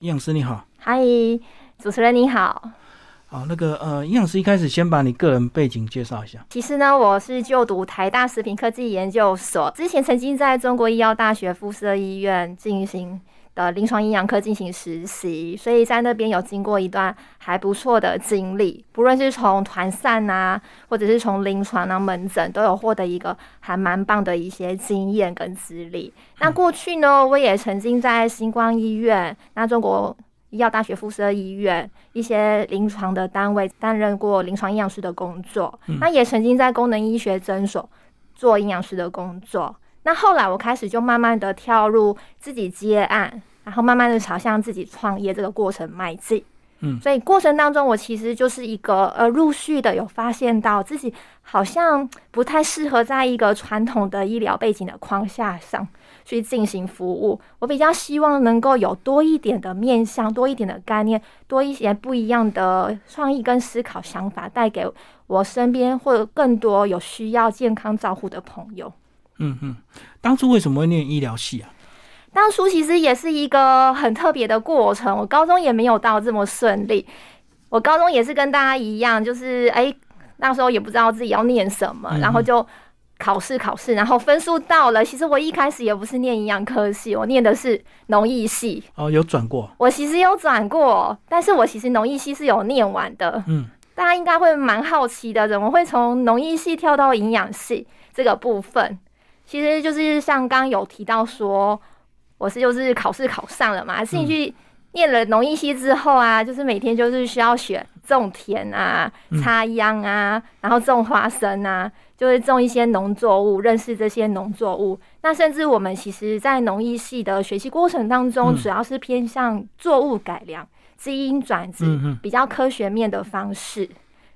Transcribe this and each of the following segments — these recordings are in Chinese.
营养师你好，嗨，主持人你好。好，那个呃，营养师一开始先把你个人背景介绍一下。其实呢，我是就读台大食品科技研究所，之前曾经在中国医药大学附设医院进行的临床营养科进行实习，所以在那边有经过一段还不错的经历，不论是从团散啊，或者是从临床啊门诊，都有获得一个还蛮棒的一些经验跟资历。那过去呢，我也曾经在星光医院，那中国医药大学附设医院一些临床的单位担任过临床营养师的工作，那也曾经在功能医学诊所做营养师的工作。那后来我开始就慢慢的跳入自己接案，然后慢慢的朝向自己创业这个过程迈进。嗯所以过程当中，我其实就是一个呃，陆续的有发现到自己好像不太适合在一个传统的医疗背景的框架上去进行服务。我比较希望能够有多一点的面向，多一点的概念，多一些不一样的创意跟思考想法，带给我身边或者更多有需要健康照护的朋友。嗯嗯，当初为什么会念医疗系啊？当初其实也是一个很特别的过程，我高中也没有到这么顺利。我高中也是跟大家一样，就是哎、那时候也不知道自己要念什么，嗯然后就考试考试，然后分数到了。其实我一开始也不是念营养科系，我念的是农艺系。哦，有转过。我其实有转过，但是我其实农艺系是有念完的。嗯，大家应该会蛮好奇的，怎么会从农艺系跳到营养系这个部分？其实就是像刚刚有提到说，我是就是考试考上了嘛，进去念了农艺系之后啊，就是每天就是需要学种田啊、插秧啊，然后种花生啊，就是种一些农作物，认识这些农作物。那甚至我们其实，在农艺系的学习过程当中，嗯主要是偏向作物改良、基因转殖，嗯嗯比较科学面的方式。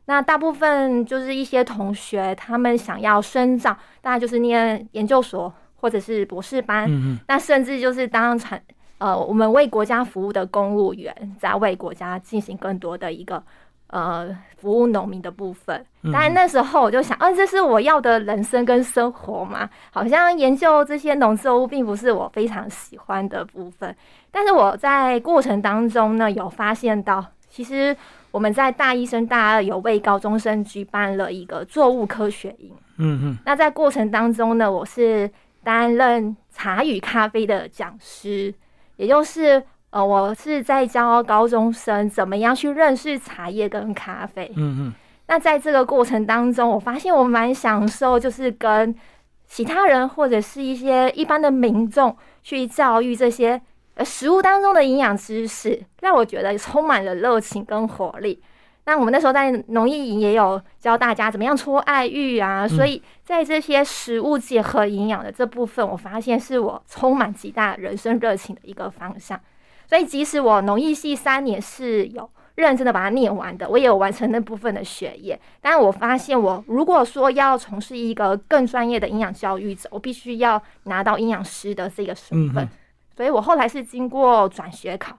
那大部分就是一些同学，他们想要深造，大概就是念研究所或者是博士班，嗯嗯那甚至就是当产呃，我们为国家服务的公务员，在为国家进行更多的一个呃服务农民的部分。嗯当然那时候我就想，啊，这是我要的人生跟生活嘛。好像研究这些农作物并不是我非常喜欢的部分，但是我在过程当中呢，有发现到，其实我们在大一升大二有为高中生举办了一个作物科学营。嗯嗯那在过程当中呢，我是担任茶与咖啡的讲师，也就是呃，我是在教高中生怎么样去认识茶叶跟咖啡。嗯嗯那在这个过程当中，我发现我蛮享受，就是跟其他人或者是一些一般的民众去教育这些呃食物当中的营养知识，让我觉得充满了热情跟活力。那我们那时候在农艺营也有教大家怎么样搓爱玉啊，所以在这些食物结合营养的这部分，我发现是我充满极大人生热情的一个方向。所以即使我农艺系三年是有认真的把它念完的，我也有完成那部分的学业。但是我发现，我如果说要从事一个更专业的营养教育者，我必须要拿到营养师的这个身份。嗯所以我后来是经过转学考，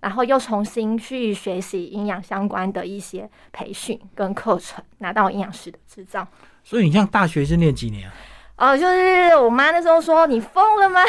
然后又重新去学习营养相关的一些培训跟课程，拿到营养师的执照。所以你像大学是念几年啊？呃，就是我妈那时候说：“你疯了吗？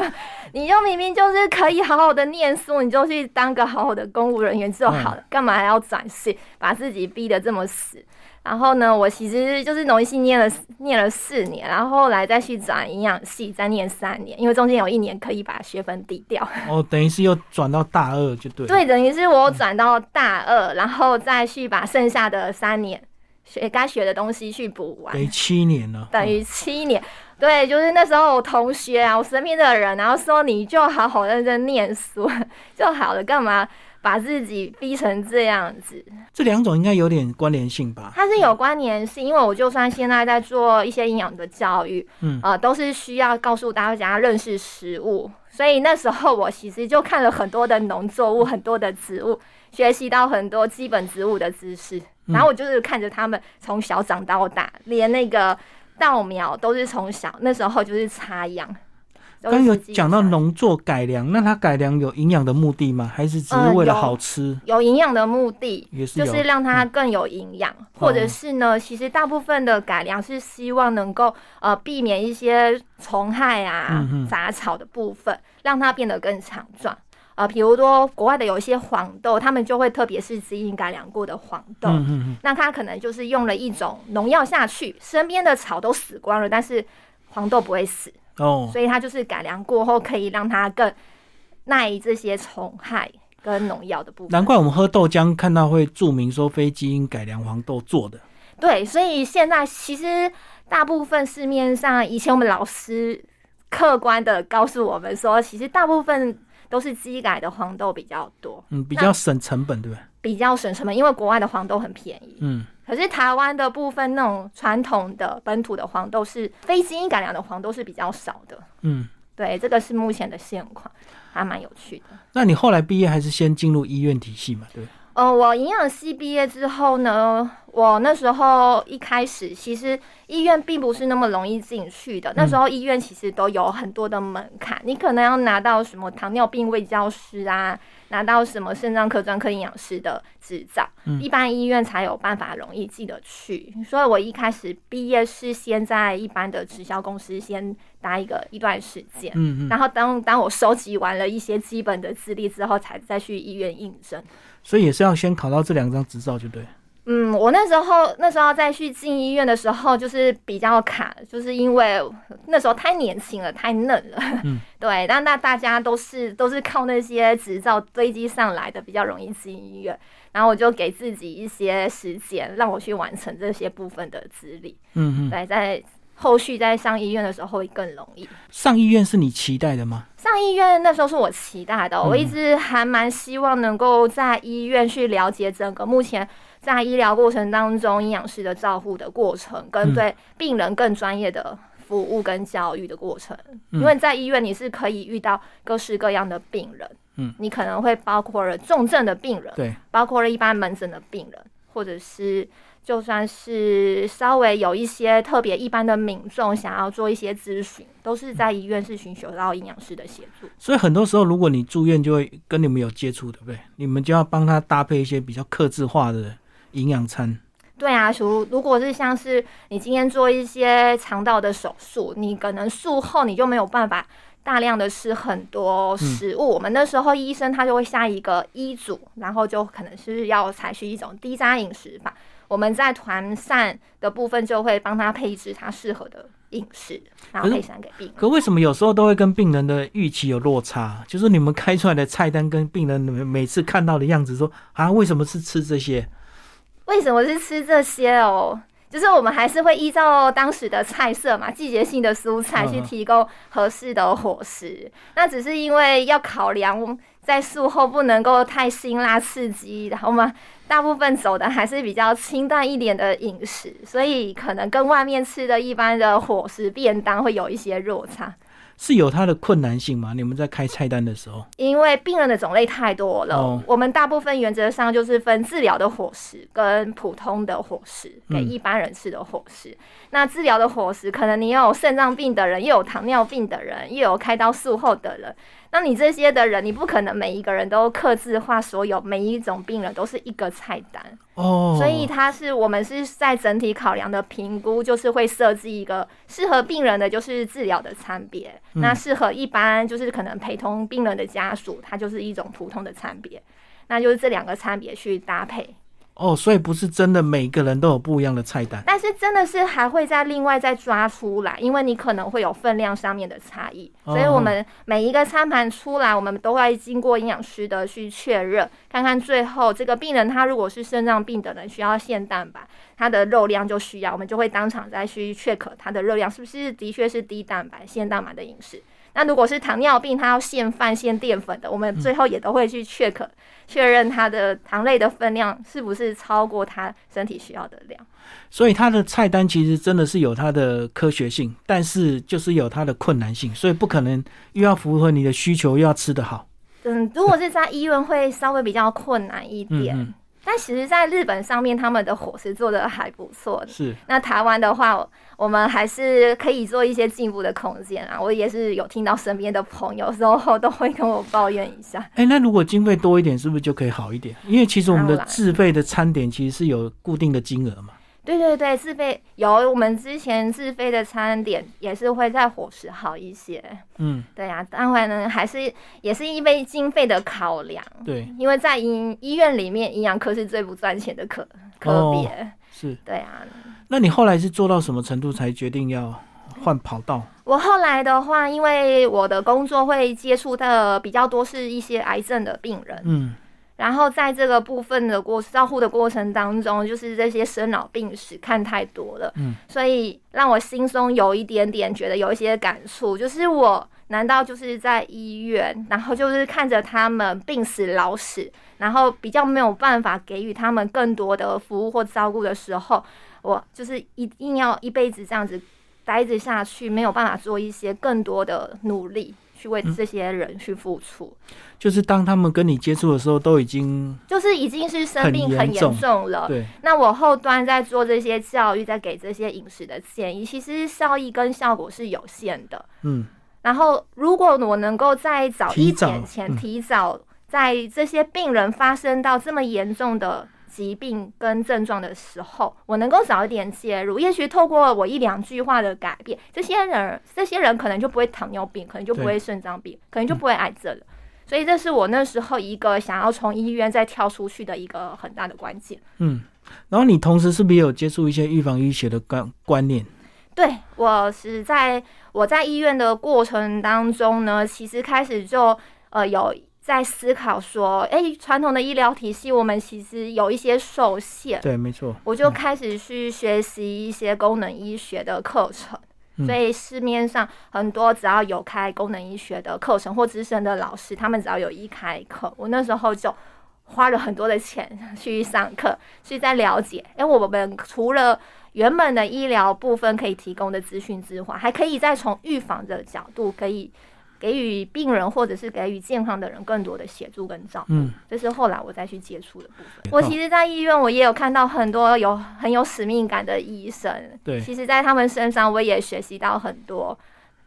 你就明明就是可以好好的念书，你就去当个好好的公务人员就好了，干嘛还要转系，把自己逼得这么死？”然后呢，我其实就是农艺系念了念了四年，然后后来再去转营养系，再念三年，因为中间有一年可以把学分抵掉。哦，等于是又转到大二就对了。对，等于是我转到大二，然后再去把剩下的三年学该学的东西去补完等。于七年了。等于七年。对，就是那时候我同学啊，我身边的人，然后说你就好好认真念书 就好了，干嘛把自己逼成这样子？这两种应该有点关联性吧？它是有关联性，因为我就算现在在做一些营养的教育，嗯呃，都是需要告诉大家认识食物，所以那时候我其实就看了很多的农作物，很多的植物，学习到很多基本植物的知识，然后我就是看着他们从小长到大，连那个稻苗都是从小那时候就是插秧。刚有讲到插农作改良，那它改良有营养的目的吗？还是只是为了好吃？有营养的目的，也是，就是让它更有营养，或者是呢，其实大部分的改良是希望能够呃避免一些虫害啊、杂草的部分，让它变得更强壮。呃，比如说国外的有一些黄豆，他们就会特别是基因改良过的黄豆，嗯嗯嗯，那它可能就是用了一种农药下去，身边的草都死光了，但是黄豆不会死，哦，所以它就是改良过后可以让它更耐这些虫害跟农药的部分。难怪我们喝豆浆看到会注明说非基因改良黄豆做的。对，所以现在其实大部分市面上，以前我们老师客观的告诉我们说，其实大部分都是机改的黄豆比较多，嗯，比较省成本，对不对？比较省成本，因为国外的黄豆很便宜。嗯，可是台湾的部分那种传统的本土的黄豆是非基因改良的黄豆是比较少的。嗯，对，这个是目前的现况，还蛮有趣的。那你后来毕业还是先进入医院体系嘛？对不对？呃，我营养系毕业之后呢，我那时候一开始其实医院并不是那么容易进去的。那时候医院其实都有很多的门槛，你可能要拿到什么糖尿病卫教师啊，拿到什么肾脏科专科营养师的执照，一般医院才有办法容易进得去。所以我一开始毕业是先在一般的直销公司先待一个一段时间，嗯嗯。然后当当我收集完了一些基本的资历之后，才再去医院应征。所以也是要先考到这两张执照，就对。嗯，我那时候那时候再去进医院的时候，就是比较卡，就是因为那时候太年轻了，太嫩了。嗯，对。但那大家都是都是靠那些执照堆积上来的，比较容易进医院。然后我就给自己一些时间，让我去完成这些部分的资历。嗯嗯。对，在后续在上医院的时候会更容易。上医院是你期待的吗？上医院那时候是我期待的，嗯我一直还蛮希望能够在医院去了解整个目前在医疗过程当中营养师的照护的过程，跟嗯对病人更专业的服务跟教育的过程。嗯因为在医院你是可以遇到各式各样的病人，嗯，你可能会包括了重症的病人，对，包括了一般门诊的病人，或者是就算是稍微有一些特别一般的民众想要做一些咨询，都是在医院是寻求到营养师的协助。所以很多时候，如果你住院，就会跟你们有接触，对不对？你们就要帮他搭配一些比较克制化的营养餐。对啊，如如果是像是你今天做一些肠道的手术，你可能术后你就没有办法大量的吃很多食物。我们那时候医生他就会下一个医嘱，然后就可能是要采取一种低渣饮食法。我们在团膳的部分就会帮他配置他适合的饮食，然后配膳给病人。可为什么有时候都会跟病人的预期有落差？就是你们开出来的菜单跟病人每每次看到的样子说啊，为什么是吃这些？为什么是吃这些哦？就是我们还是会依照当时的菜色嘛，季节性的蔬菜去提供合适的伙食。那只是因为要考量在术后不能够太辛辣刺激，然后我们大部分走的还是比较清淡一点的饮食，所以可能跟外面吃的一般的伙食便当会有一些落差。是有它的困难性吗？你们在开菜单的时候，因为病人的种类太多了，哦我们大部分原则上就是分治疗的伙食跟普通的伙食，嗯给一般人吃的伙食。那治疗的伙食，可能你有肾脏病的人，又有糖尿病的人，又有开刀术后的人。那你这些的人，你不可能每一个人都刻字化，所有每一种病人都是一个菜单。哦，所以它是我们是在整体考量的评估，就是会设置一个适合病人的就是治疗的餐别，嗯那适合一般就是可能陪同病人的家属，它就是一种普通的餐别，那就是这两个餐别去搭配。哦，所以不是真的每个人都有不一样的菜单。但是真的是还会再另外再抓出来，因为你可能会有分量上面的差异，哦所以我们每一个餐盘出来，我们都会经过营养师的去确认，看看最后这个病人他如果是肾脏病的人，需要限蛋白，他的肉量就需要，我们就会当场再去 check 他的热量是不是的确是低蛋白、限蛋白的饮食。那如果是糖尿病，他要限饭、限淀粉的，我们最后也都会去 check 确认他的糖类的分量是不是超过他身体需要的量。所以它的菜单其实真的是有它的科学性，但是就是有它的困难性，所以不可能又要符合你的需求，又要吃得好。嗯，如果是在医院会稍微比较困难一点，嗯嗯但其实，在日本上面他们的伙食做的还不错的。是那台湾的话，我们还是可以做一些进步的空间啊。我也是有听到身边的朋友有时候都会跟我抱怨一下。哎、那如果经费多一点，是不是就可以好一点？因为其实我们的自费的餐点其实是有固定的金额嘛。对对对，自费有我们之前自费的餐点也是会在伙食好一些。嗯，对呀、当然呢，还是也是因为经费的考量。对，因为在医医院里面，营养科是最不赚钱的科科别。是。对啊，那你后来是做到什么程度才决定要换跑道？我后来的话，因为我的工作会接触的比较多是一些癌症的病人，嗯，然后在这个部分的过照护的过程当中，就是这些生老病死看太多了，嗯，所以让我心中有一点点觉得有一些感触，就是我难道就是在医院，然后就是看着他们病死老死，然后比较没有办法给予他们更多的服务或照顾的时候，我就是一定要一辈子这样子待着下去，没有办法做一些更多的努力。去为这些人去付出，就是当他们跟你接触的时候，都已经就是已经是生病很严重。重了。对，那我后端在做这些教育，在给这些饮食的建议，其实效益跟效果是有限的。嗯，然后，如果我能够在早一点前嗯。提早，在这些病人发生到这么严重的疾病跟症状的时候，我能够早一点介入，也许透过我一两句话的改变，这些人这些人可能就不会糖尿病，可能就不会肾脏病，可能就不会癌症了。所以这是我那时候一个想要从医院再跳出去的一个很大的关键。嗯，然后你同时是不是也有接触一些预防医学的观观念？对我是在我在医院的过程当中呢，其实开始就呃有在思考说，哎，传统的医疗体系我们其实有一些受限，对，没错。我就开始去学习一些功能医学的课程。嗯所以市面上很多只要有开功能医学的课程或资深的老师，他们只要有一开课，我那时候就花了很多的钱 去上课，去在了解，哎，我们除了原本的医疗部分可以提供的资讯之外，还可以再从预防的角度，可以给予病人或者是给予健康的人更多的协助跟照顾。嗯，这是后来我再去接触的部分。我其实，在医院我也有看到很多有很有使命感的医生，对其实，在他们身上我也学习到很多，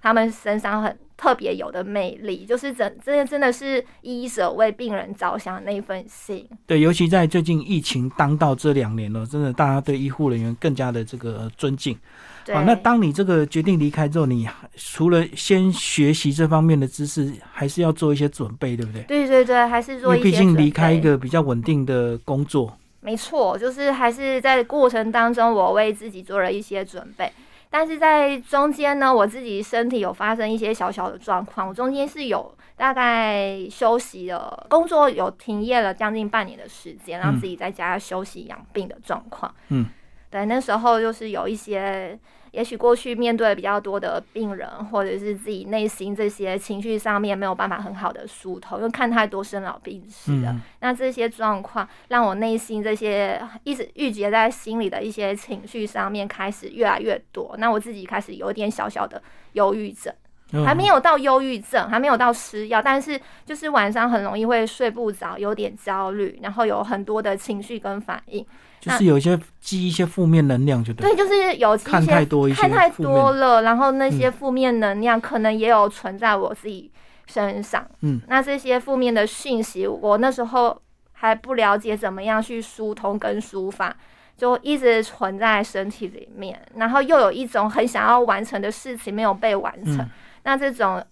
他们身上很特别有的魅力，就是真的真的是医者为病人着想的那一份心。对，尤其在最近疫情当道这两年了，真的大家对医护人员更加的这个呃尊敬。对，好，那当你这个决定离开之后，你除了先学习这方面的知识，还是要做一些准备，对不对？对对对，还是做一些毕竟离开一个比较稳定的工作，没错，就是还是在过程当中，我为自己做了一些准备。但是在中间呢，我自己身体有发生一些小小的状况，我中间是有大概休息了，工作有停业了将近半年的时间，让嗯自己在家休息养病的状况。嗯，对，那时候就是有一些，也许过去面对比较多的病人，或者是自己内心这些情绪上面没有办法很好的疏通，因为看太多生老病死的。嗯，那这些状况让我内心这些一直郁结在心里的一些情绪上面开始越来越多，那我自己开始有点小小的忧郁症，嗯还没有到忧郁症，还没有到吃药，但是就是晚上很容易会睡不着，有点焦虑，然后有很多的情绪跟反应。就是有一些积一些负面能量，就对。对，就是有一些看太多看太多了，然后那些负面能量可能也有存在我自己身上。嗯，那这些负面的讯息，我那时候还不了解怎么样去疏通跟抒发，就一直存在身体里面，然后又有一种很想要完成的事情没有被完成。那这种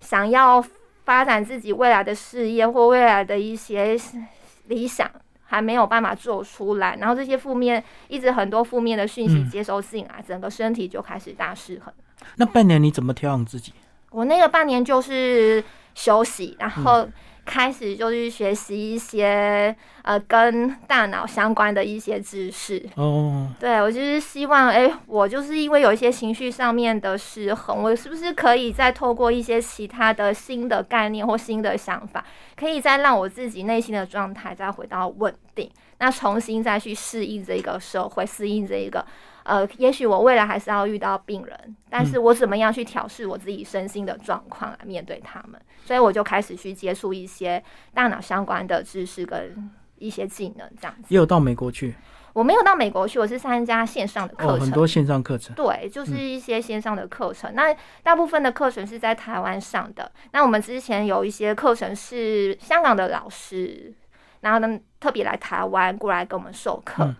想要发展自己未来的事业或未来的一些理想。还没有办法做出来，然后这些负面一直很多负面的讯息嗯接收进来，整个身体就开始大失衡。那半年你怎么调养自己？我那个半年就是休息，然嗯后开始就去学习一些呃跟大脑相关的一些知识。哦，对我就是希望，哎、我就是因为有一些情绪上面的失衡，我是不是可以再透过一些其他的新的概念或新的想法，可以再让我自己内心的状态再回到稳定，那重新再去适应这个社会，适应这一个。呃，也许我未来还是要遇到病人，但是我怎么样去调试我自己身心的状况来面对他们？所以我就开始去接触一些大脑相关的知识跟一些技能，这样子。也有到美国去，我没有到美国去，我是参加线上的课哦，程。很多线上课程。对，就是一些线上的课程。那大部分的课程是在台湾上的。那我们之前有一些课程是香港的老师，然后呢特别来台湾过来跟我们授课。嗯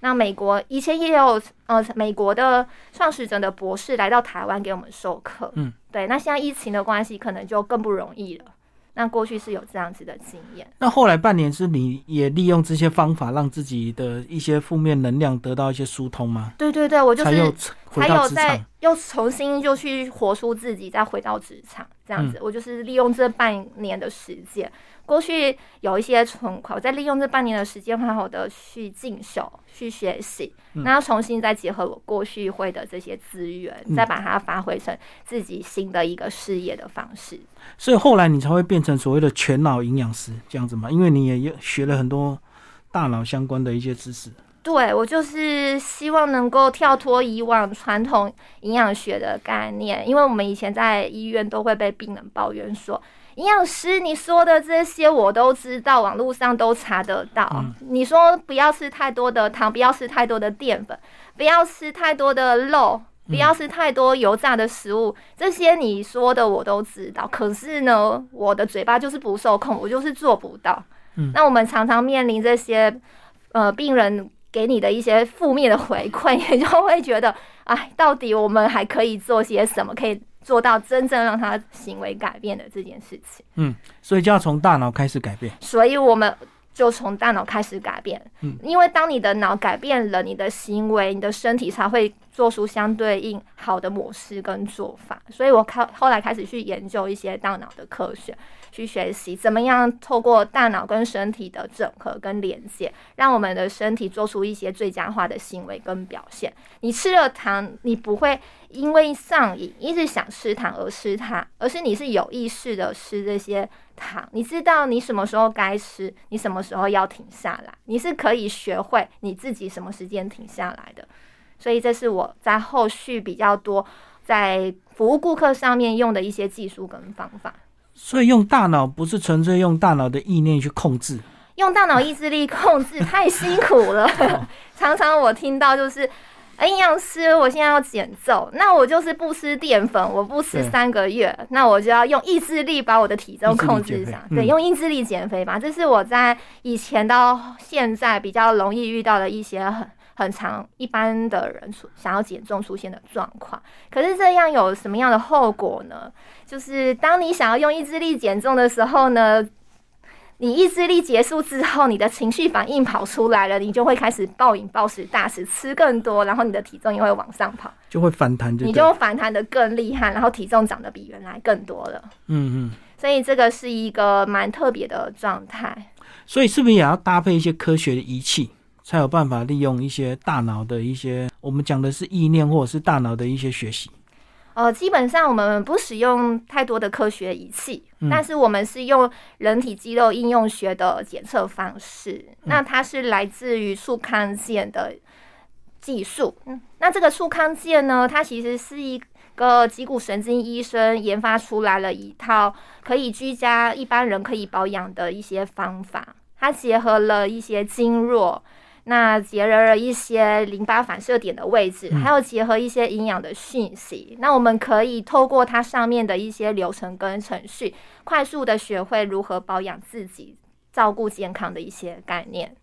那美国以前也有呃，美国的创始者的博士来到台湾给我们授课。嗯，对。那现在疫情的关系，可能就更不容易了。那过去是有这样子的经验。那后来半年是你也利用这些方法，让自己的一些负面能量得到一些疏通吗？对对对，我就是才有在又重新就去活出自己，再回到职场这样子。我就是利用这半年的时间。过去有一些存款，我在利用这半年的时间，好好的去进修、去学习，那要重新再结合我过去会的这些资源，再把它发挥成自己新的一个事业的方式。所以后来你才会变成所谓的全脑营养师这样子嘛？因为你也学了很多大脑相关的一些知识。对我就是希望能够跳脱以往传统营养学的概念，因为我们以前在医院都会被病人抱怨说。营养师，你说的这些我都知道，网络上都查得到。你说不要吃太多的糖，不要吃太多的淀粉，不要吃太多的肉，不要吃太多油炸的食物，这些你说的我都知道。可是呢，我的嘴巴就是不受控，我就是做不到。那我们常常面临这些呃病人给你的一些负面的回馈，也就会觉得，哎，到底我们还可以做些什么？可以。做到真正让他行为改变的这件事情，嗯，所以就要从大脑开始改变。所以我们就从大脑开始改变，嗯，因为当你的脑改变了，你的行为、你的身体才会做出相对应好的模式跟做法。所以我开后来开始去研究一些大脑的科学。去学习怎么样透过大脑跟身体的整合跟连接，让我们的身体做出一些最佳化的行为跟表现。你吃了糖，你不会因为上瘾一直想吃糖而吃它，而是你是有意识的吃这些糖。你知道你什么时候该吃，你什么时候要停下来，你是可以学会你自己什么时间停下来的。所以这是我在后续比较多在服务顾客上面用的一些技术跟方法。所以用大脑不是纯粹用大脑的意念去控制，用大脑意志力控制太辛苦了。常常我听到就是，营养师，我现在要减重，那我就是不吃淀粉，我不吃三个月，那我就要用意志力把我的体重控制下。对，用意志力减肥吧，这是我在以前到现在比较容易遇到的一些很。很长，一般的人出想要减重出现的状况，可是这样有什么样的后果呢？就是当你想要用意志力减重的时候呢，你意志力结束之后，你的情绪反应跑出来了，你就会开始暴饮暴食、大食，吃更多，然后你的体重也会往上跑，就会反弹，你就反弹的更厉害，然后体重长得比原来更多了。嗯嗯，所以这个是一个蛮特别的状态。所以是不是也要搭配一些科学的仪器？才有办法利用一些大脑的一些，我们讲的是意念或者是大脑的一些学习。呃，基本上我们不使用太多的科学仪器，但是我们是用人体肌肉应用学的检测方式。那它是来自于速康健的技术。嗯，那这个速康健呢，它其实是一个脊骨神经医生研发出来了一套可以居家一般人可以保养的一些方法。它结合了一些经络。那结合了一些淋巴反射点的位置，还有结合一些营养的讯息，那我们可以透过它上面的一些流程跟程序，快速的学会如何保养自己、照顾健康的一些概念。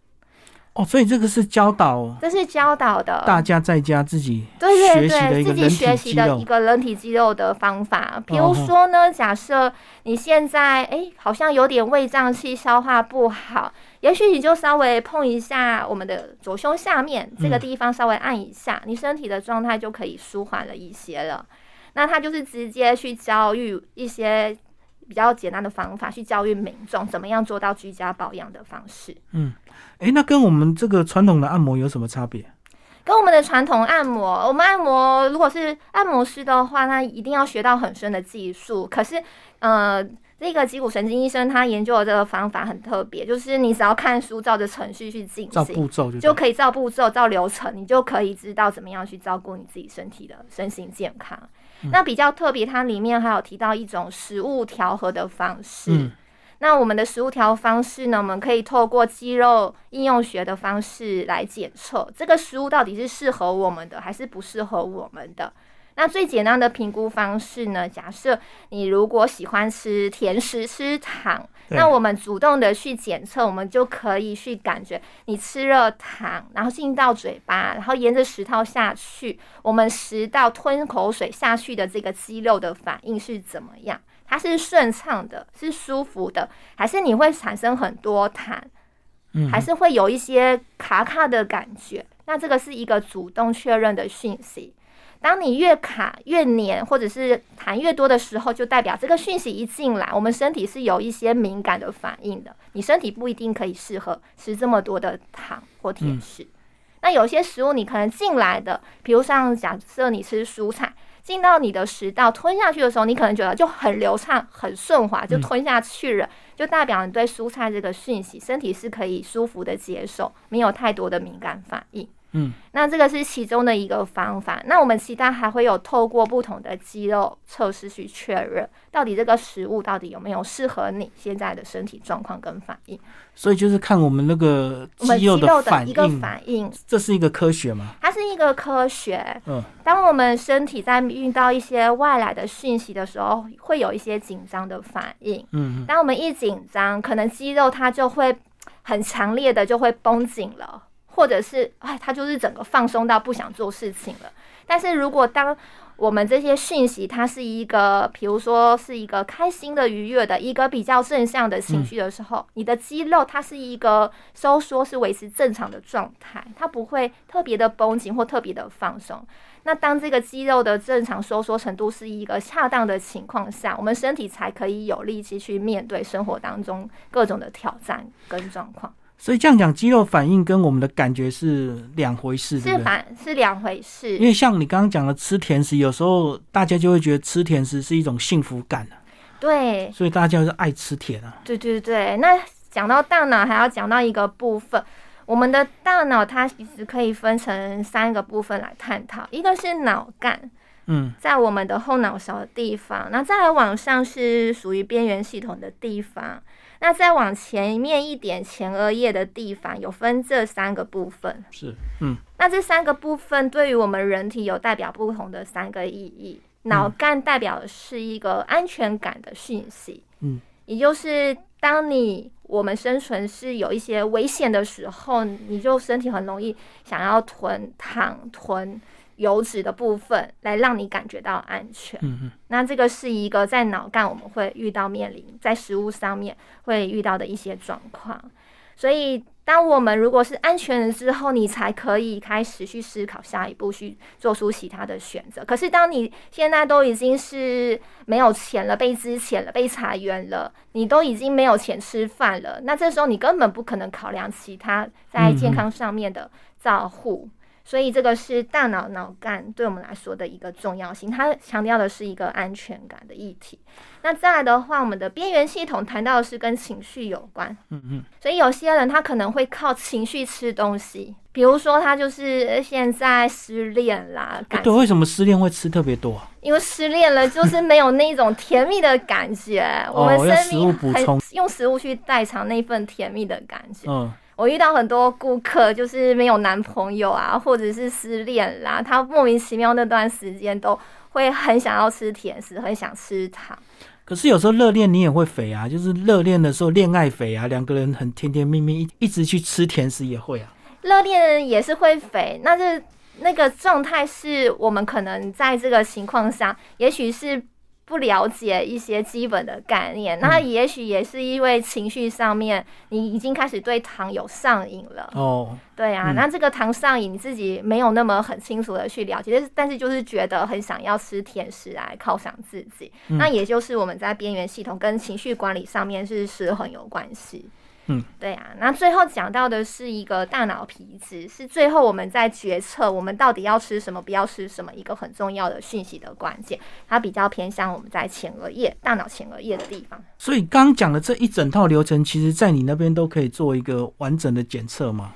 哦，所以这个是教导，这是教导的，大家在家自己对对对，自己学习的一个人体肌肉的方法。比如说呢，假设你现在哎，好像有点胃胀气、消化不好。也许你就稍微碰一下我们的左胸下面这个地方，稍微按一下，你身体的状态就可以舒缓了一些了。那他就是直接去教育一些比较简单的方法，去教育民众怎么样做到居家保养的方式。嗯，哎，那跟我们这个传统的按摩有什么差别？跟我们的传统按摩，我们按摩如果是按摩师的话，那一定要学到很深的技术。可是，呃。这个脊骨神经医生他研究的这个方法很特别，就是你只要看书，照着程序去进行，步骤就可以照步骤、照流程，你就可以知道怎么样去照顾你自己身体的身心健康。那比较特别，它里面还有提到一种食物调和的方式。那我们的食物调方式呢，我们可以透过肌肉应用学的方式来检测这个食物到底是适合我们的还是不适合我们的。那最简单的评估方式呢？假设你如果喜欢吃甜食、吃糖，那我们主动的去检测，我们就可以去感觉你吃了糖，然后进到嘴巴，然后沿着食道下去，我们食道吞口水下去的这个肌肉的反应是怎么样？它是顺畅的，是舒服的，还是你会产生很多痰？嗯，还是会有一些卡卡的感觉？那这个是一个主动确认的讯息。当你越卡越黏，或者是痰越多的时候，就代表这个讯息一进来，我们身体是有一些敏感的反应的。你身体不一定可以适合吃这么多的糖或甜食。那有些食物你可能进来的，比如像假设你吃蔬菜，进到你的食道吞下去的时候，你可能觉得就很流畅、很顺滑，就吞下去了，就代表你对蔬菜这个讯息，身体是可以舒服的接受，没有太多的敏感反应。嗯，那这个是其中的一个方法。那我们其他还会有透过不同的肌肉测试去确认，到底这个食物到底有没有适合你现在的身体状况跟反应。所以就是看我们那个肌肉的反应，反应，这是一个科学吗？它是一个科学。嗯，当我们身体在遇到一些外来的讯息的时候，会有一些紧张的反应。嗯，当我们一紧张，可能肌肉它就会很强烈的就会绷紧了。或者是哎，他就是整个放松到不想做事情了。但是如果当我们这些讯息，它是一个，比如说是一个开心的、愉悦的一个比较正向的情绪的时候，你的肌肉它是一个收缩，是维持正常的状态，它不会特别的绷紧或特别的放松。那当这个肌肉的正常收缩程度是一个恰当的情况下，我们身体才可以有力气去面对生活当中各种的挑战跟状况。所以这样讲，肌肉反应跟我们的感觉是两回事，是反是两回事。因为像你刚刚讲的吃甜食，有时候大家就会觉得吃甜食是一种幸福感对，所以大家是爱吃甜啊。对对对，那讲到大脑，还要讲到一个部分，我们的大脑它其实可以分成三个部分来探讨，一个是脑干，嗯，在我们的后脑勺的地方，那再来往上是属于边缘系统的地方。那再往前面一点，前额叶的地方有分这三个部分。是，嗯。那这三个部分对于我们人体有代表不同的三个意义。脑干代表的是一个安全感的讯息，嗯，也就是当你我们生存是有一些危险的时候，你就身体很容易想要囤躺囤。油脂的部分来让你感觉到安全。嗯嗯，那这个是一个在脑干我们会遇到面临在食物上面会遇到的一些状况。所以，当我们如果是安全了之后，你才可以开始去思考下一步去做出其他的选择。可是，当你现在都已经是没有钱了，被支遣了，被裁员了，你都已经没有钱吃饭了，那这时候你根本不可能考量其他在健康上面的照护。所以这个是大脑脑干对我们来说的一个重要性，它强调的是一个安全感的议题。那再来的话，我们的边缘系统谈到的是跟情绪有关，嗯嗯。所以有些人他可能会靠情绪吃东西，比如说他就是现在失恋啦，对，为什么失恋会吃特别多？因为失恋了就是没有那种甜蜜的感觉，我们生命很用食物去代偿那份甜蜜的感觉，嗯。我遇到很多顾客，就是没有男朋友啊，或者是失恋啦，他莫名其妙那段时间都会很想要吃甜食，很想吃糖。可是有时候热恋你也会肥啊，就是热恋的时候恋爱肥啊，两个人很甜甜蜜蜜，一一直去吃甜食也会啊。热恋也是会肥，那是那个状态是我们可能在这个情况下，也许是。不了解一些基本的概念，那也许也是因为情绪上面，你已经开始对糖有上瘾了。哦，对啊，那这个糖上瘾，你自己没有那么很清楚的去了解，但是但是就是觉得很想要吃甜食来犒赏自己，那也就是我们在边缘系统跟情绪管理上面是失衡有关系。嗯，对啊，那最后讲到的是一个大脑皮质，是最后我们在决策我们到底要吃什么，不要吃什么一个很重要的讯息的关键，它比较偏向我们在前额叶、大脑前额叶的地方。所以刚讲的这一整套流程，其实在你那边都可以做一个完整的检测吗？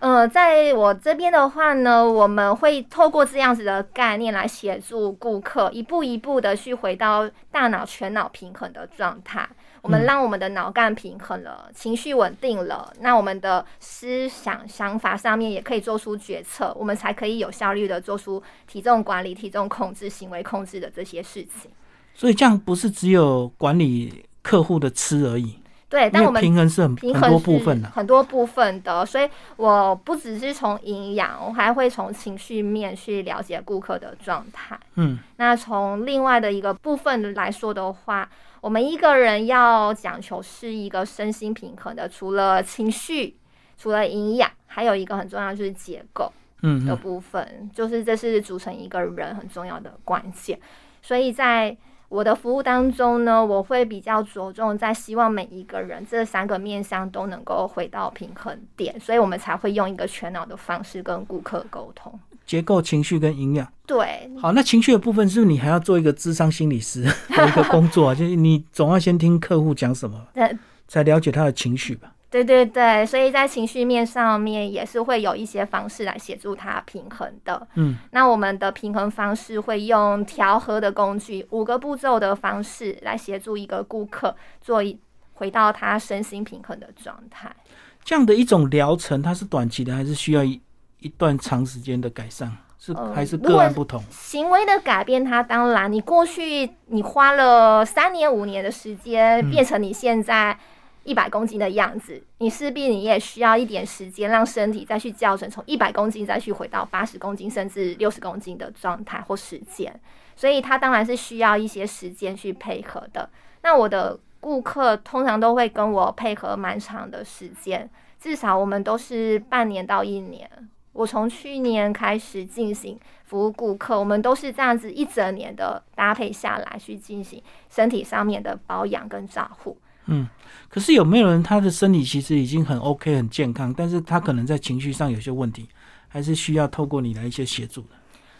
呃，在我这边的话呢，我们会透过这样子的概念来协助顾客一步一步的去回到大脑全脑平衡的状态。我们让我们的脑干平衡了，情绪稳定了，那我们的思想想法上面也可以做出决策，我们才可以有效率的做出体重管理、体重控制、行为控制的这些事情。所以这样不是只有管理客户的吃而已。对，但我们平衡是很很多部分的，很多部分的，所以我不只是从营养，我还会从情绪面去了解顾客的状态。嗯，那从另外的一个部分来说的话，我们一个人要讲求是一个身心平衡的，除了情绪，除了营养，还有一个很重要就是结构，嗯的部分，就是这是组成一个人很重要的关键，所以在。我的服务当中呢，我会比较着重在希望每一个人这三个面向都能够回到平衡点，所以我们才会用一个全脑的方式跟顾客沟通。结构、情绪跟营养。对。好，那情绪的部分是不是你还要做一个智商心理师 的一个工作啊？就是你总要先听客户讲什么，才了解他的情绪吧。对对对，所以在情绪面上面也是会有一些方式来协助他平衡的。嗯，那我们的平衡方式会用调和的工具，五个步骤的方式来协助一个顾客做一回到他身心平衡的状态。这样的一种疗程，它是短期的，还是需要一一段长时间的改善？是还是个案不同？行为的改变，它当然，你过去你花了三年五年的时间，变成你现在。一百公斤的样子，你势必你也需要一点时间，让身体再去校正，从一百公斤再去回到八十公斤甚至六十公斤的状态或时间，所以它当然是需要一些时间去配合的。那我的顾客通常都会跟我配合蛮长的时间，至少我们都是半年到一年。我从去年开始进行服务顾客，我们都是这样子一整年的搭配下来去进行身体上面的保养跟照护。嗯，可是有没有人他的身体其实已经很 OK 很健康，但是他可能在情绪上有些问题，还是需要透过你来一些协助的？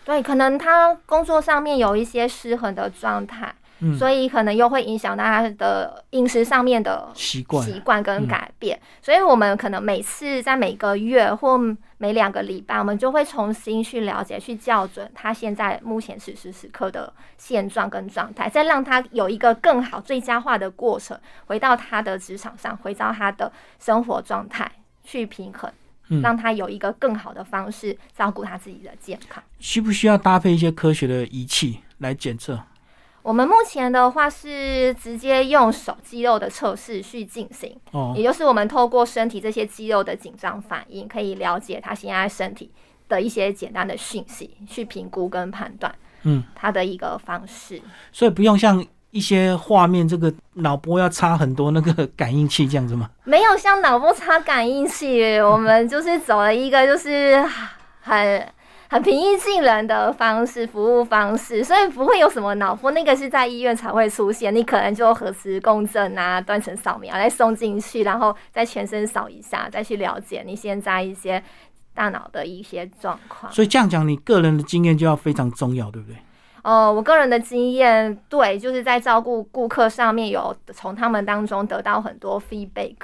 对，可能他工作上面有一些失衡的状态。所以可能又会影响到他的饮食上面的习惯、习惯跟改变。所以我们可能每次在每个月或每两个礼拜，我们就会重新去了解、去校准他现在目前此时此刻的现状跟状态，再让他有一个更好、最佳化的过程，回到他的职场上，回到他的生活状态去平衡，让他有一个更好的方式照顾他自己的健康。需不需要搭配一些科学的仪器来检测？我们目前的话是直接用手肌肉的测试去进行，哦，也就是我们透过身体这些肌肉的紧张反应，可以了解他现在身体的一些简单的讯息，去评估跟判断，嗯，他的一个方式。所以不用像一些画面，这个脑波要插很多那个感应器这样子吗？没有像脑波插感应器，我们就是走了一个就是很。很平易近人的方式，服务方式，所以不会有什么脑波，那个是在医院才会出现。你可能就核磁共振啊，断层扫描来送进去，然后再全身扫一下，再去了解你现在一些大脑的一些状况。所以这样讲，你个人的经验就要非常重要，对不对？哦，我个人的经验，对，就是在照顾顾客上面有从他们当中得到很多 feedback。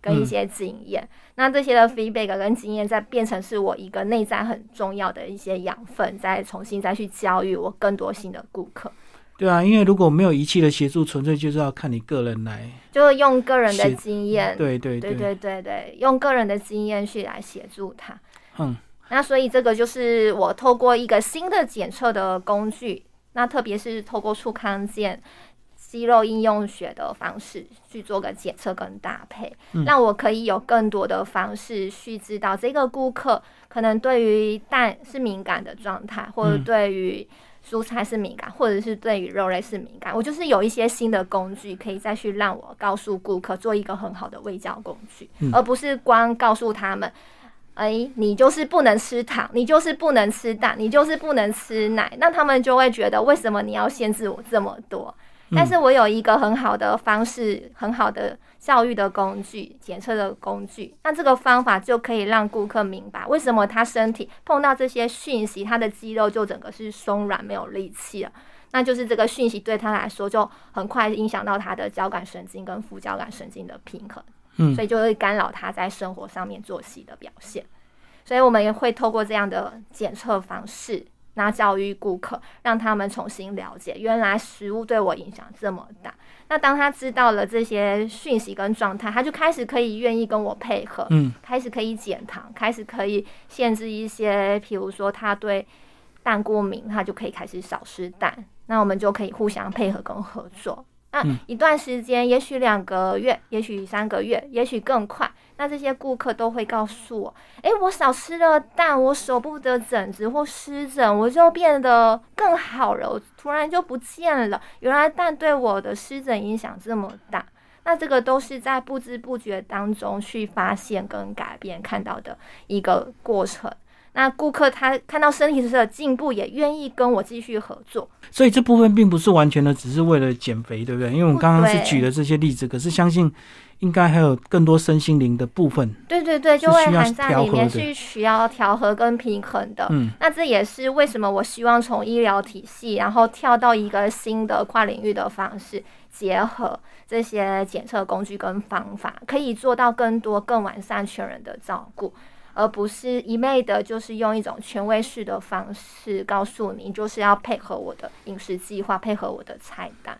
跟一些经验，那这些的 feedback 跟经验，再变成是我一个内在很重要的一些养分，再重新再去教育我更多新的顾客。对啊，因为如果没有仪器的协助，纯粹就是要看你个人来，就是用个人的经验，对对对对对对，用个人的经验去来协助他。嗯，那所以这个就是我透过一个新的检测的工具，那特别是透过触康健。肌肉应用学的方式去做个检测跟搭配，让我可以有更多的方式去知道这个顾客可能对于蛋是敏感的状态，或者对于蔬菜是敏感，或者是对于肉类是敏感。我就是有一些新的工具，可以再去让我告诉顾客做一个很好的喂教工具，而不是光告诉他们，哎，你就是不能吃糖，你就是不能吃蛋，你就是不能吃奶，那他们就会觉得为什么你要限制我这么多？但是我有一个很好的方式，很好的教育的工具，检测的工具。那这个方法就可以让顾客明白，为什么他身体碰到这些讯息，他的肌肉就整个是松软没有力气了。那就是这个讯息对他来说，就很快影响到他的交感神经跟副交感神经的平衡。嗯，所以就会干扰他在生活上面作息的表现。所以我们也会透过这样的检测方式。那教育顾客，让他们重新了解原来食物对我影响这么大。那当他知道了这些讯息跟状态，他就开始可以愿意跟我配合，嗯，开始可以减糖，开始可以限制一些，譬如说他对蛋过敏，他就可以开始少吃蛋。那我们就可以互相配合跟合作。那一段时间，也许两个月，也许三个月，也许更快。那这些顾客都会告诉我：“诶，我少吃了蛋，我舍不得疹子或湿疹，我就变得更好了。我突然就不见了。原来蛋对我的湿疹影响这么大。那这个都是在不知不觉当中去发现跟改变看到的一个过程。”那顾客他看到身体上的进步，也愿意跟我继续合作。所以这部分并不是完全的，只是为了减肥，对不对？因为我们刚刚是举了这些例子，可是相信应该还有更多身心灵的部分。对对对，就会含在里面，是需要调和跟平衡的。嗯，那这也是为什么我希望从医疗体系，然后跳到一个新的跨领域的方式，结合这些检测工具跟方法，可以做到更多、更完善全人的照顾。而不是一昧的，就是用一种权威式的方式告诉你，就是要配合我的饮食计划，配合我的菜单。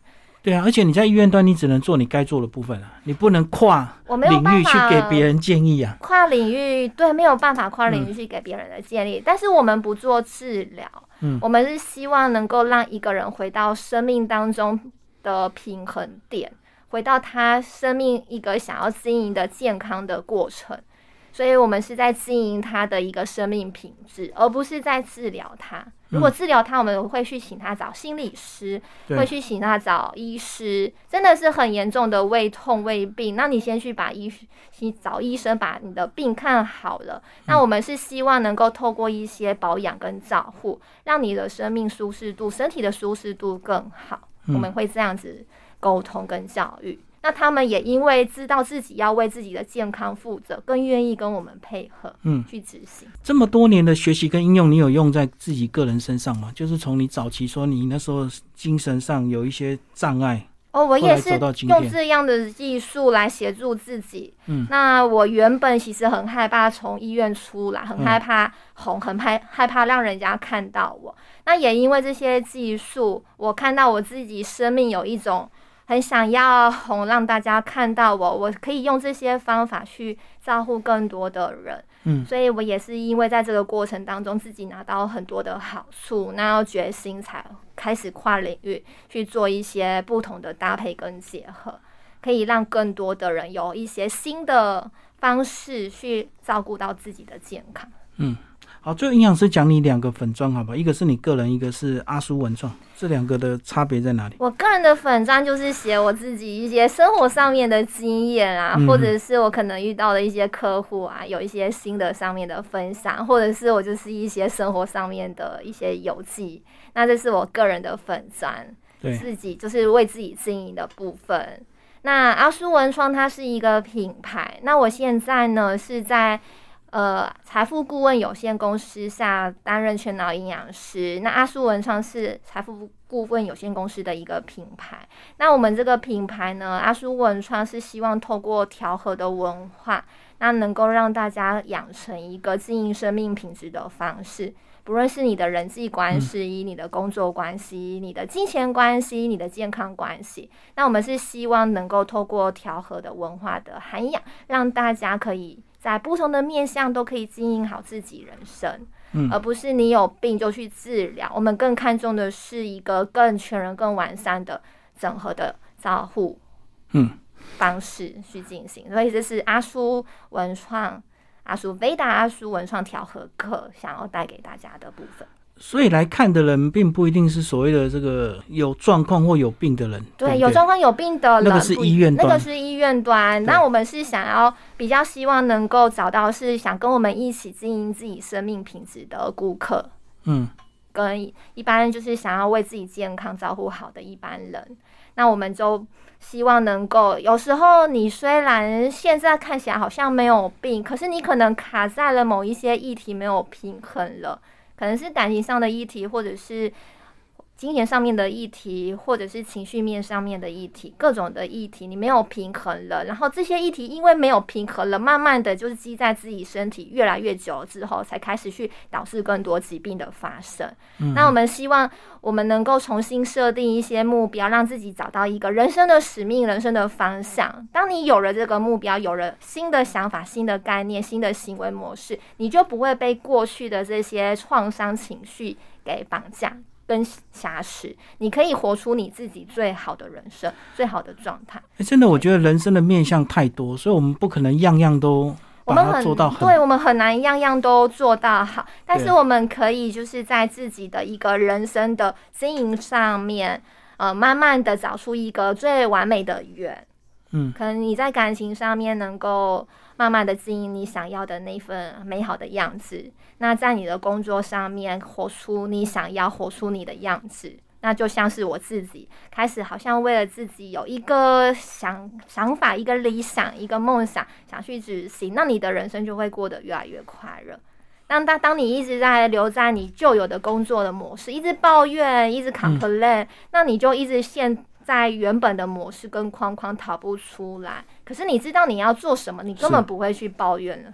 对啊，而且你在医院端，你只能做你该做的部分啊，你不能跨领域去给别人建议啊。跨领域对，没有办法跨领域去给别人的建议。但是我们不做治疗，嗯，我们是希望能够让一个人回到生命当中的平衡点，回到他生命一个想要经营的健康的过程。所以，我们是在经营他的一个生命品质，而不是在治疗他。如果治疗他，我们会去请他找心理师，会去请他找医师。真的是很严重的胃痛、胃病，那你先去把医去找医生，把你的病看好了。那我们是希望能够透过一些保养跟照护，让你的生命舒适度、身体的舒适度更好。我们会这样子沟通跟教育。那他们也因为知道自己要为自己的健康负责，更愿意跟我们配合，嗯，去执行。这么多年的学习跟应用，你有用在自己个人身上吗？就是从你早期说你那时候精神上有一些障碍，哦，我也是用这样的技术来协助自己。嗯，那我原本其实很害怕从医院出来，很害怕红，很害害怕让人家看到我。那也因为这些技术，我看到我自己生命有一种。很想要红，让大家看到我，我可以用这些方法去照顾更多的人。嗯，所以我也是因为在这个过程当中，自己拿到很多的好处，那要决心才开始跨领域去做一些不同的搭配跟结合，可以让更多的人有一些新的方式去照顾到自己的健康。嗯。好，最后营养师讲你两个粉妆，好吧？一个是你个人，一个是阿叔文创，这两个的差别在哪里？我个人的粉妆就是写我自己一些生活上面的经验啊，或者是我可能遇到的一些客户啊，有一些心得上面的分享，或者是我就是一些生活上面的一些游记。那这是我个人的粉砖，自己就是为自己经营的部分。那阿叔文创它是一个品牌，那我现在呢是在。呃，财富顾问有限公司下担任全脑营养师。那阿苏文创是财富顾问有限公司的一个品牌。那我们这个品牌呢，阿苏文创是希望透过调和的文化，那能够让大家养成一个经营生命品质的方式。不论是你的人际关系、你的工作关系、你的金钱关系、你的健康关系，那我们是希望能够透过调和的文化的涵养，让大家可以。在不同的面向都可以经营好自己人生，嗯，而不是你有病就去治疗。我们更看重的是一个更全人、更完善的整合的照护，嗯，方式去进行。所以这是阿叔文创、阿叔维达、阿叔文创调和课想要带给大家的部分。所以来看的人，并不一定是所谓的这个有状况或有病的人。对，有状况有病的人，那个是医院端。那个是医院端。那我们是想要比较希望能够找到是想跟我们一起经营自己生命品质的顾客。嗯，跟一般就是想要为自己健康照顾好的一般人。那我们就希望能够，有时候你虽然现在看起来好像没有病，可是你可能卡在了某一些议题没有平衡了。可能是感情上的议题，或者是金钱上面的议题，或者是情绪面上面的议题，各种的议题，你没有平衡了，然后这些议题因为没有平衡了，慢慢的就是积在自己身体越来越久了之后，才开始去导致更多疾病的发生。那我们希望我们能够重新设定一些目标，让自己找到一个人生的使命、人生的方向。当你有了这个目标，有了新的想法、新的概念、新的行为模式，你就不会被过去的这些创伤情绪给绑架。跟瑕疵，你可以活出你自己最好的人生、最好的状态。真的，我觉得人生的面向太多，所以我们不可能样样都把它做到很。对我们很难样样都做到好，但是我们可以就是在自己的一个人生的经营上面，呃，慢慢的找出一个最完美的圆。嗯，可能你在感情上面能够慢慢的经营你想要的那份美好的样子，那在你的工作上面活出你想要活出你的样子，那就像是我自己开始好像为了自己有一个想想法、一个理想、一个梦想想去执行，那你的人生就会过得越来越快乐。当当当你一直在留在你旧有的工作的模式，一直抱怨、一直 complain，那你就一直陷。在原本的模式跟框框逃不出来，可是你知道你要做什么，你根本不会去抱怨了。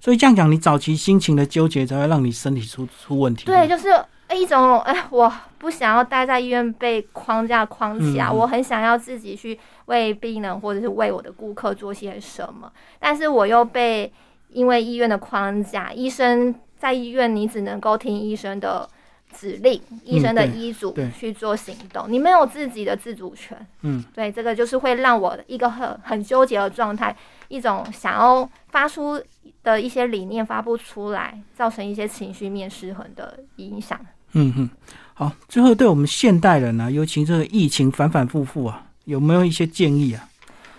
所以这样讲，你早期心情的纠结才会让你身体出出问题。对，就是一种哎，我不想要待在医院被框架框起来，我很想要自己去为病人或者是为我的顾客做些什么，但是我又被因为医院的框架，医生在医院你只能够听医生的。指令医生的医嘱去做行动，你没有自己的自主权。嗯，对，这个就是会让我一个很很纠结的状态，一种想要发出的一些理念发不出来，造成一些情绪面失衡的影响。嗯哼，好，最后对我们现代人呢，尤其这个疫情反反复复啊，有没有一些建议啊？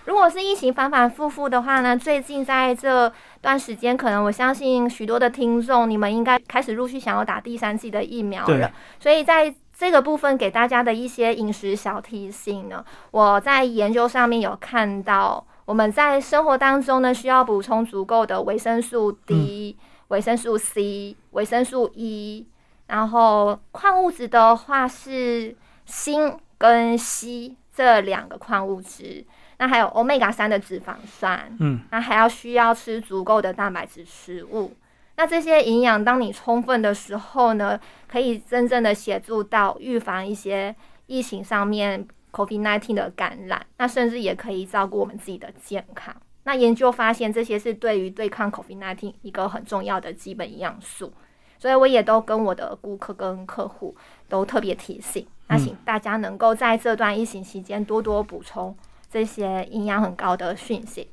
如果是疫情反反复复的话呢？最近在这段时间，可能我相信许多的听众，你们应该开始陆续想要打第三剂的疫苗了。所以在这个部分给大家的一些饮食小提醒呢，我在研究上面有看到，我们在生活当中呢，需要补充足够的维生素 D、维生素 C、维生素 E，然后矿物质的话是锌跟硒这两个矿物质。那还有欧米伽三的脂肪酸，嗯，那还要需要吃足够的蛋白质食物。那这些营养，当你充分的时候呢，可以真正的协助到预防一些疫情上面 COVID-19 的感染。那甚至也可以照顾我们自己的健康。那研究发现，这些是对于对抗 COVID-19 一个很重要的基本营养素。所以我也都跟我的顾客跟客户都特别提醒，那请大家能够在这段疫情期间多多补充。这些营养很高的讯息，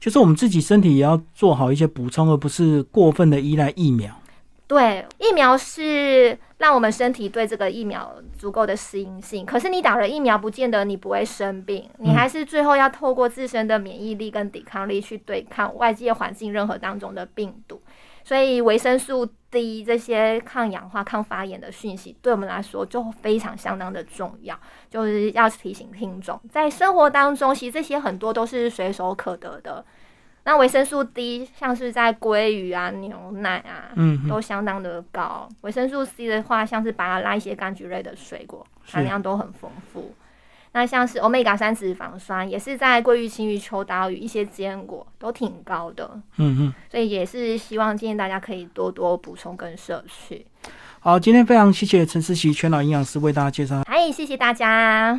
就是我们自己身体也要做好一些补充，而不是过分的依赖疫苗。对，疫苗是让我们身体对这个疫苗足够的适应性。可是你打了疫苗，不见得你不会生病，你还是最后要透过自身的免疫力跟抵抗力去对抗外界环境任何当中的病毒。所以维生素 D 这些抗氧化、抗发炎的讯息，对我们来说就非常相当的重要。就是要提醒听众，在生活当中，其实这些很多都是随手可得的。那维生素 D，像是在鲑鱼啊、牛奶啊，嗯，都相当的高。维生素 C 的话，像是把它拉一些柑橘类的水果，含量都很丰富。那像是欧米伽三脂肪酸，也是在鲑鱼、青鱼、秋刀鱼一些坚果都挺高的。嗯嗯，所以也是希望建议大家可以多多补充跟摄取。好，今天非常谢谢陈思琪全脑营养师为大家介绍。嗨，谢谢大家。